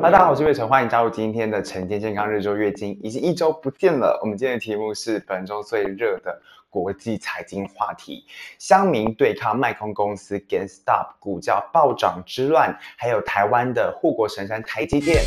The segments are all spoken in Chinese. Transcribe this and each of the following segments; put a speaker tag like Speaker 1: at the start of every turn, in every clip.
Speaker 1: 大家好，我是月晨，欢迎加入今天的晨间健康日周月经，已经一周不见了。我们今天的题目是本周最热的国际财经话题：乡民对抗卖空公司 GameStop 股价暴涨之乱，还有台湾的护国神山台积电。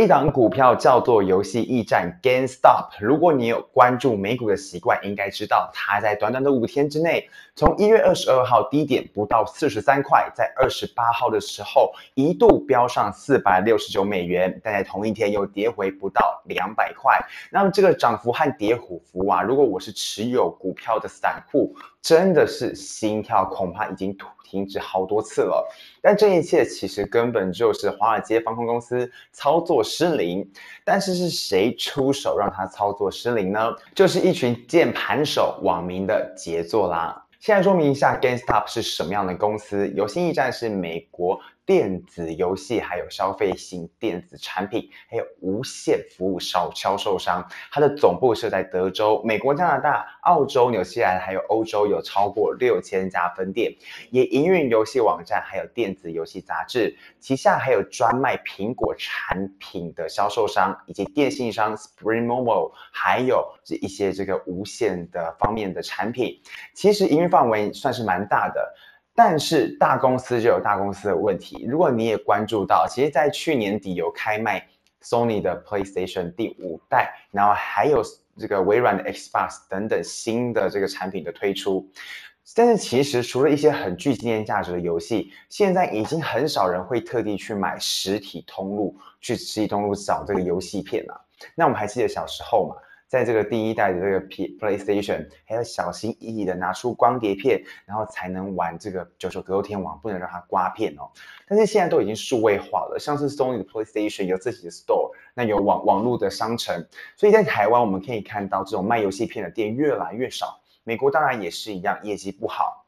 Speaker 1: 一档股票叫做游戏驿站 GameStop，如果你有关注美股的习惯，应该知道它在短短的五天之内，从一月二十二号低点不到四十三块，在二十八号的时候一度飙上四百六十九美元，但在同一天又跌回不到两百块。那么这个涨幅和跌幅啊，如果我是持有股票的散户，真的是心跳恐怕已经停止好多次了。但这一切其实根本就是华尔街放空公司操作失灵。但是是谁出手让他操作失灵呢？就是一群键盘手网民的杰作啦。现在说明一下，GameStop 是什么样的公司？游戏驿站是美国。电子游戏，还有消费型电子产品，还有无线服务销销售商，它的总部设在德州，美国、加拿大、澳洲、纽西兰，还有欧洲有超过六千家分店，也营运游戏网站，还有电子游戏杂志，旗下还有专卖苹果产品的销售商，以及电信商 Sprint Mobile，还有这一些这个无线的方面的产品，其实营运范围算是蛮大的。但是大公司就有大公司的问题。如果你也关注到，其实，在去年底有开卖 Sony 的 PlayStation 第五代，然后还有这个微软的 Xbox 等等新的这个产品的推出。但是其实除了一些很具纪念价值的游戏，现在已经很少人会特地去买实体通路，去实体通路找这个游戏片了。那我们还记得小时候嘛？在这个第一代的这个 P PlayStation，还要小心翼翼的拿出光碟片，然后才能玩这个九九格斗天王，不能让它刮片哦。但是现在都已经数位化了，像是 Sony 的 PlayStation 有自己的 Store，那有网网络的商城，所以在台湾我们可以看到这种卖游戏片的店越来越少。美国当然也是一样，业绩不好。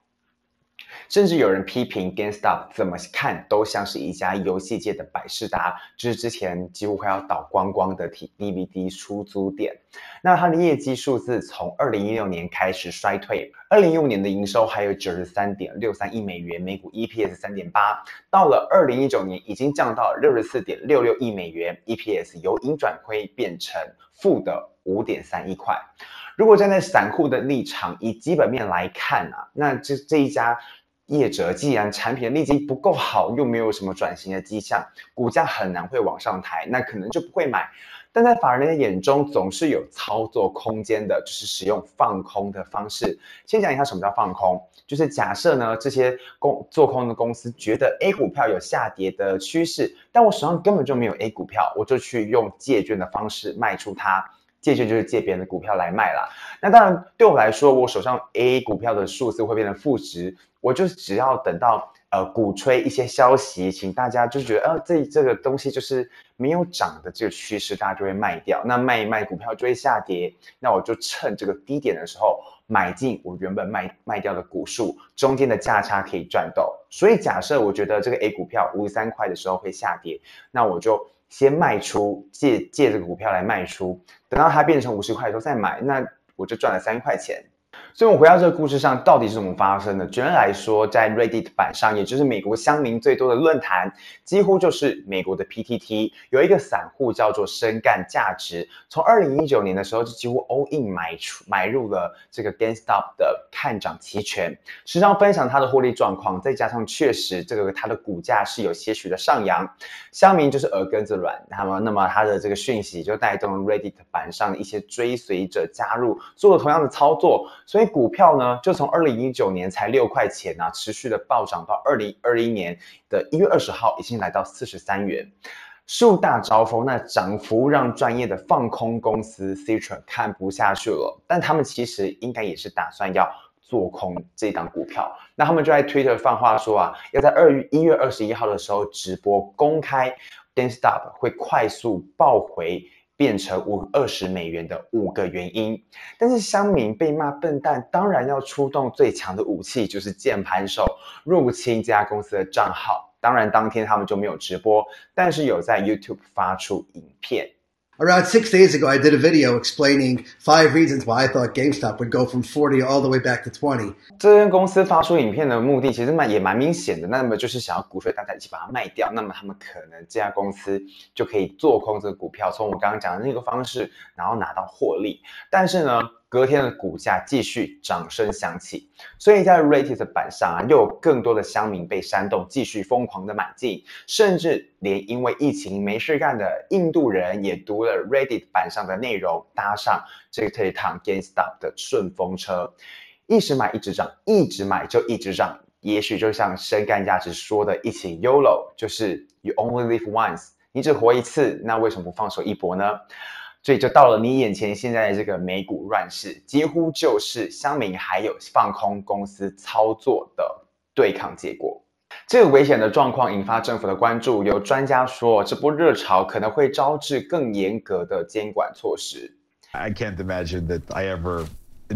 Speaker 1: 甚至有人批评 GameStop 怎么看都像是一家游戏界的百事达，就是之前几乎快要倒光光的 DVD 出租店。那它的业绩数字从二零一六年开始衰退，二零一五年的营收还有九十三点六三亿美元，每股 EPS 三点八，到了二零一九年已经降到六十四点六六亿美元，EPS 由盈转亏变成负的五点三一块。如果站在散户的立场，以基本面来看啊，那这这一家。业者既然产品的利基不够好，又没有什么转型的迹象，股价很难会往上抬，那可能就不会买。但在法人的眼中，总是有操作空间的，就是使用放空的方式。先讲一下什么叫放空，就是假设呢，这些公做空的公司觉得 A 股票有下跌的趋势，但我手上根本就没有 A 股票，我就去用借券的方式卖出它。借券就是借别人的股票来卖啦。那当然，对我来说，我手上 A 股票的数字会变成负值，我就只要等到呃鼓吹一些消息，请大家就觉得呃这这个东西就是没有涨的这个趋势，大家就会卖掉。那卖一卖股票就会下跌，那我就趁这个低点的时候买进我原本卖卖掉的股数，中间的价差可以赚到。所以假设我觉得这个 A 股票五十三块的时候会下跌，那我就。先卖出，借借这个股票来卖出，等到它变成五十块的时候再买，那我就赚了三块钱。所以，我回到这个故事上，到底是怎么发生的？简单来说，在 Reddit 版上，也就是美国乡民最多的论坛，几乎就是美国的 PTT，有一个散户叫做深干价值，从二零一九年的时候就几乎 all in 买出买入了这个 GameStop 的看涨期权，时常分享他的获利状况，再加上确实这个他的股价是有些许的上扬，乡民就是耳根子软，那么那么他的这个讯息就带动 Reddit 版上的一些追随者加入，做了同样的操作，所以。股票呢，就从二零一九年才六块钱啊，持续的暴涨到二零二一年的一月二十号，已经来到四十三元，树大招风，那涨幅让专业的放空公司 Citron 看不下去了，但他们其实应该也是打算要做空这档股票，那他们就在 Twitter 放话说啊，要在二月一月二十一号的时候直播公开 GameStop 会快速爆回。变成五二十美元的五个原因。但是乡民被骂笨蛋，当然要出动最强的武器，就是键盘手入侵这家公司的账号。当然，当天他们就没有直播，但是有在 YouTube 发出影片。
Speaker 2: Around six days ago, I did a video explaining five reasons why I thought GameStop would go from 40 all the way back to 20.
Speaker 1: 这间公司发出影片的目的其实蛮也蛮明显的，那么就是想要鼓吹大家一起把它卖掉，那么他们可能这家公司就可以做空这个股票，从我刚刚讲的那个方式，然后拿到获利。但是呢，隔天的股价继续掌声响起，所以在 Reddit 的板上啊，又有更多的乡民被煽动，继续疯狂的买进，甚至连因为疫情没事干的印度人也读了 Reddit 板上的内容，搭上这一趟 GameStop 的顺风车，一直买一直涨，一直买就一直涨。也许就像深干价值说的一起 YOLO，就是 You only live once，你只活一次，那为什么不放手一搏呢？所以就到了你眼前，现在的这个美股乱世，几乎就是香民还有放空公司操作的对抗结果。这个危险的状况引发政府的关注，有专家说，这波热潮可能会招致更严格的监管措施。
Speaker 3: I can't imagine that I ever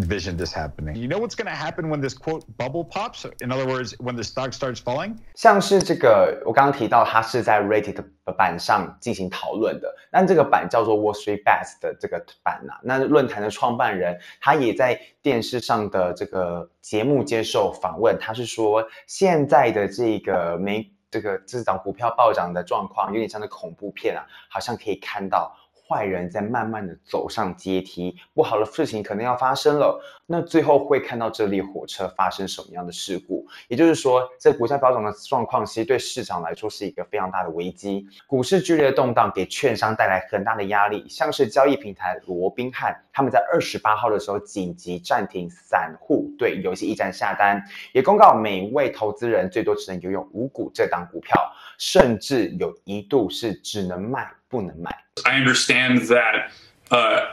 Speaker 3: Vision this happening. You know what's going to happen when this quote bubble pops? In other words, when the stock starts falling?
Speaker 1: 像是这个，我刚刚提到，它是在 Reddit 的板上进行讨论的。那这个板叫做 Wall Street Bets 的这个板呐、啊，那论坛的创办人他也在电视上的这个节目接受访问，他是说现在的这个美这个这档股票暴涨的状况，有点像是恐怖片啊，好像可以看到。坏人在慢慢的走上阶梯，不好的事情可能要发生了。那最后会看到这列火车发生什么样的事故？也就是说，在股价飙涨的状况，其实对市场来说是一个非常大的危机。股市剧烈的动荡给券商带来很大的压力，像是交易平台罗宾汉，他们在二十八号的时候紧急暂停散户对游戏驿站下单，也公告每位投资人最多只能拥有五股这档股票，甚至有一度是只能卖不能买。
Speaker 4: I understand that uh,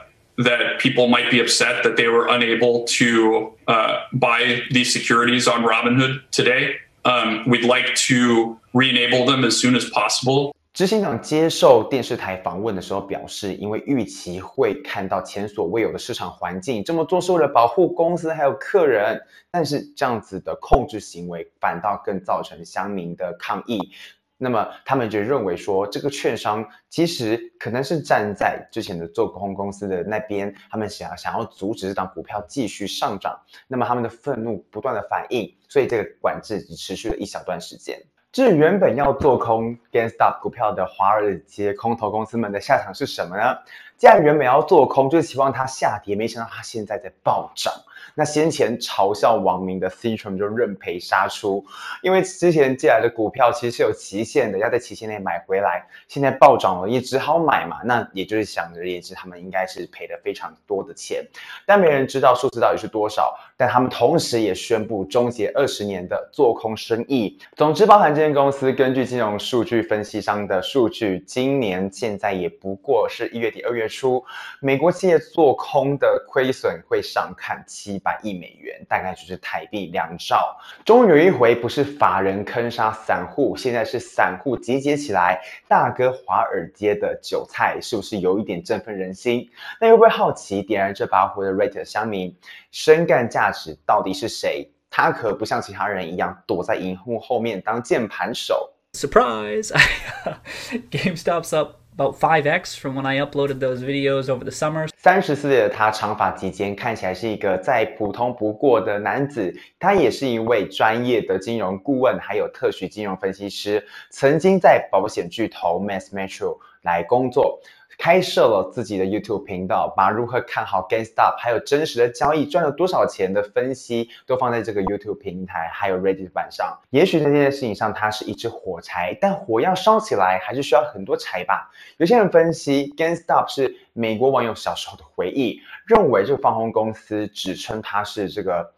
Speaker 4: that people might be upset that they were unable to uh, buy these securities on Robinhood today. Um, we'd like to re-enable them as soon as possible.
Speaker 1: 执行长接受电视台访问的时候表示，因为预期会看到前所未有的市场环境，这么做是为了保护公司还有客人，但是这样子的控制行为反倒更造成乡民的抗议。那么他们就认为说，这个券商其实可能是站在之前的做空公司的那边，他们想要想要阻止这档股票继续上涨。那么他们的愤怒不断的反应，所以这个管制只持续了一小段时间。至于原本要做空 GameStop 股票的华尔街空头公司们的下场是什么呢？既然原本要做空，就是希望它下跌，没想到它现在在暴涨。那先前嘲笑网民的 Citron 就认赔杀出，因为之前借来的股票其实是有期限的，要在期限内买回来。现在暴涨了，也只好买嘛。那也就是想着，也是他们应该是赔了非常多的钱，但没人知道数字到底是多少。但他们同时也宣布终结二十年的做空生意。总之，包含这间公司根据金融数据分析商的数据，今年现在也不过是一月底二月出，美国企业做空的亏损会上看七百亿美元，大概就是台币两兆。终于有一回不是法人坑杀散户，现在是散户集结起来大哥华尔街的韭菜，是不是有一点振奋人心？那会不会好奇点燃这把火的 Reddit 乡民深干价值到底是谁？他可不像其他人一样躲在荧幕后面当键盘手。
Speaker 5: Surprise! GameStop's up. About five x from when I uploaded those videos over the summer.
Speaker 1: 三十四岁的他长发及肩，看起来是一个再普通不过的男子。他也是一位专业的金融顾问，还有特许金融分析师，曾经在保险巨头 Mass Metro 来工作。开设了自己的 YouTube 频道，把如何看好 GameStop，还有真实的交易赚了多少钱的分析，都放在这个 YouTube 平台，还有 Reddit 板上。也许在这件事情上，它是一支火柴，但火要烧起来，还是需要很多柴吧。有些人分析 GameStop 是美国网友小时候的回忆，认为这个放空公司指称它是这个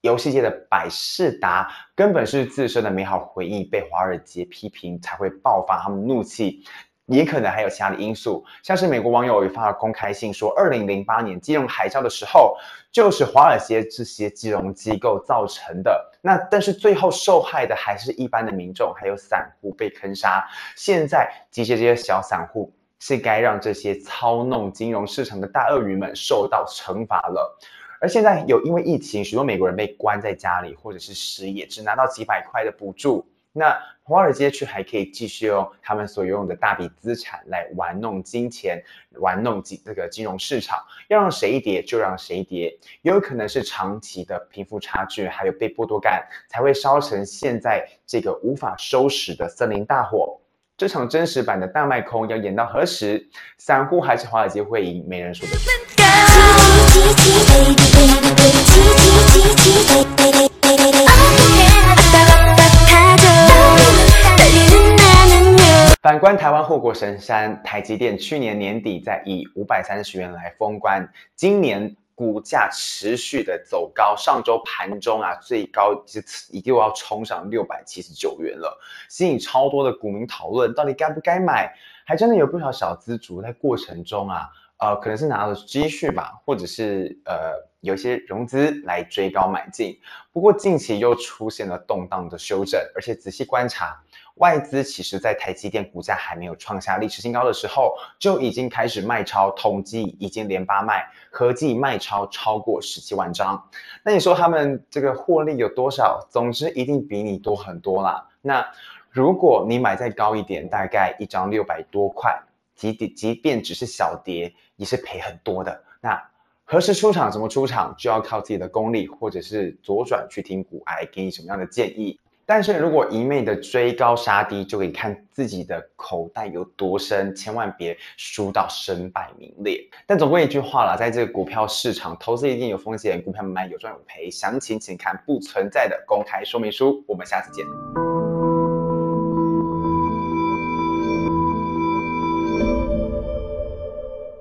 Speaker 1: 游戏界的百事达，根本是自身的美好回忆被华尔街批评，才会爆发他们怒气。也可能还有其他的因素，像是美国网友也发了公开信说，二零零八年金融海啸的时候，就是华尔街这些金融机构造成的。那但是最后受害的还是一般的民众，还有散户被坑杀。现在这些这些小散户是该让这些操弄金融市场的大鳄鱼们受到惩罚了。而现在有因为疫情，许多美国人被关在家里，或者是失业，只拿到几百块的补助。那华尔街却还可以继续用他们所拥有的大笔资产来玩弄金钱，玩弄金这个金融市场，要让谁跌就让谁跌，也有可能是长期的贫富差距，还有被剥夺感，才会烧成现在这个无法收拾的森林大火。这场真实版的大卖空要演到何时？散户还是华尔街会赢？没人说得准。反观台湾护国神山台积电，去年年底在以五百三十元来封关，今年股价持续的走高，上周盘中啊最高是一定要冲上六百七十九元了，吸引超多的股民讨论，到底该不该买？还真的有不少小资族在过程中啊，呃，可能是拿了积蓄吧，或者是呃有些融资来追高买进，不过近期又出现了动荡的修正，而且仔细观察。外资其实，在台积电股价还没有创下历史新高的时候，就已经开始卖超，统计已经连八卖，合计卖超超过十七万张。那你说他们这个获利有多少？总之一定比你多很多啦。那如果你买再高一点，大概一张六百多块，即即便只是小跌，也是赔很多的。那何时出场，怎么出场，就要靠自己的功力，或者是左转去听股癌给你什么样的建议。但是如果一昧的追高杀低，就可以看自己的口袋有多深，千万别输到身败名裂。但总归一句话啦，在这个股票市场，投资一定有风险，股票买卖有赚有赔，详情请看不存在的公开说明书。我们下次见。